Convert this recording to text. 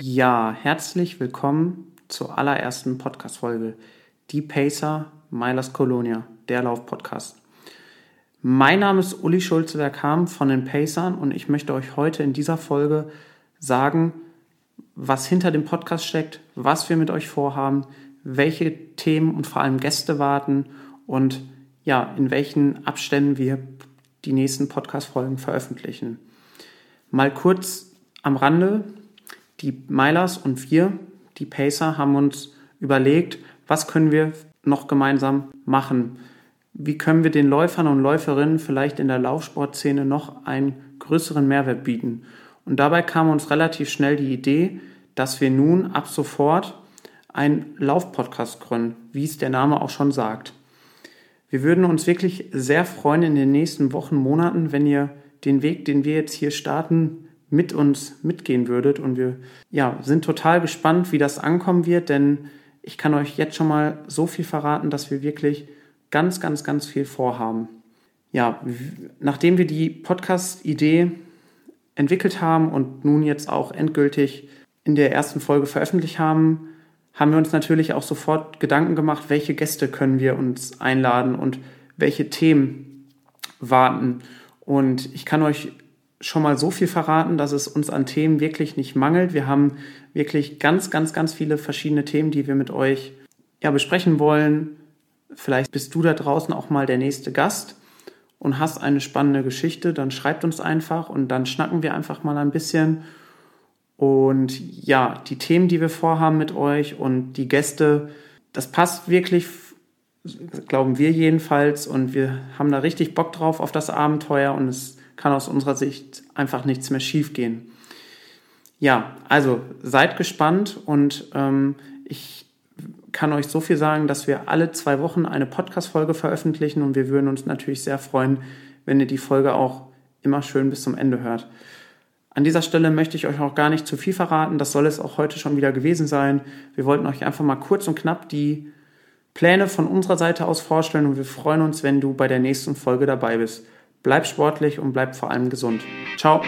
Ja, herzlich willkommen zur allerersten Podcast-Folge. Die Pacer Milers Colonia, der Lauf-Podcast. Mein Name ist Uli Schulze der Kam von den Pacern und ich möchte euch heute in dieser Folge sagen, was hinter dem Podcast steckt, was wir mit euch vorhaben, welche Themen und vor allem Gäste warten und ja, in welchen Abständen wir die nächsten Podcast-Folgen veröffentlichen. Mal kurz am Rande, die Milers und wir, die Pacer, haben uns überlegt, was können wir noch gemeinsam machen? Wie können wir den Läufern und Läuferinnen vielleicht in der Laufsportszene noch einen größeren Mehrwert bieten? Und dabei kam uns relativ schnell die Idee, dass wir nun ab sofort einen Laufpodcast gründen, wie es der Name auch schon sagt. Wir würden uns wirklich sehr freuen in den nächsten Wochen, Monaten, wenn ihr den Weg, den wir jetzt hier starten, mit uns mitgehen würdet. Und wir ja, sind total gespannt, wie das ankommen wird, denn ich kann euch jetzt schon mal so viel verraten, dass wir wirklich ganz, ganz, ganz viel vorhaben. Ja, nachdem wir die Podcast-Idee entwickelt haben und nun jetzt auch endgültig in der ersten Folge veröffentlicht haben, haben wir uns natürlich auch sofort Gedanken gemacht, welche Gäste können wir uns einladen und welche Themen warten. Und ich kann euch schon mal so viel verraten, dass es uns an Themen wirklich nicht mangelt. Wir haben wirklich ganz, ganz, ganz viele verschiedene Themen, die wir mit euch ja, besprechen wollen. Vielleicht bist du da draußen auch mal der nächste Gast und hast eine spannende Geschichte, dann schreibt uns einfach und dann schnacken wir einfach mal ein bisschen. Und ja, die Themen, die wir vorhaben mit euch und die Gäste, das passt wirklich, glauben wir jedenfalls. Und wir haben da richtig Bock drauf auf das Abenteuer und es kann aus unserer Sicht einfach nichts mehr schiefgehen. Ja, also seid gespannt und ähm, ich kann euch so viel sagen, dass wir alle zwei Wochen eine Podcast-Folge veröffentlichen und wir würden uns natürlich sehr freuen, wenn ihr die Folge auch immer schön bis zum Ende hört. An dieser Stelle möchte ich euch auch gar nicht zu viel verraten. Das soll es auch heute schon wieder gewesen sein. Wir wollten euch einfach mal kurz und knapp die Pläne von unserer Seite aus vorstellen und wir freuen uns, wenn du bei der nächsten Folge dabei bist. Bleib sportlich und bleib vor allem gesund. Ciao.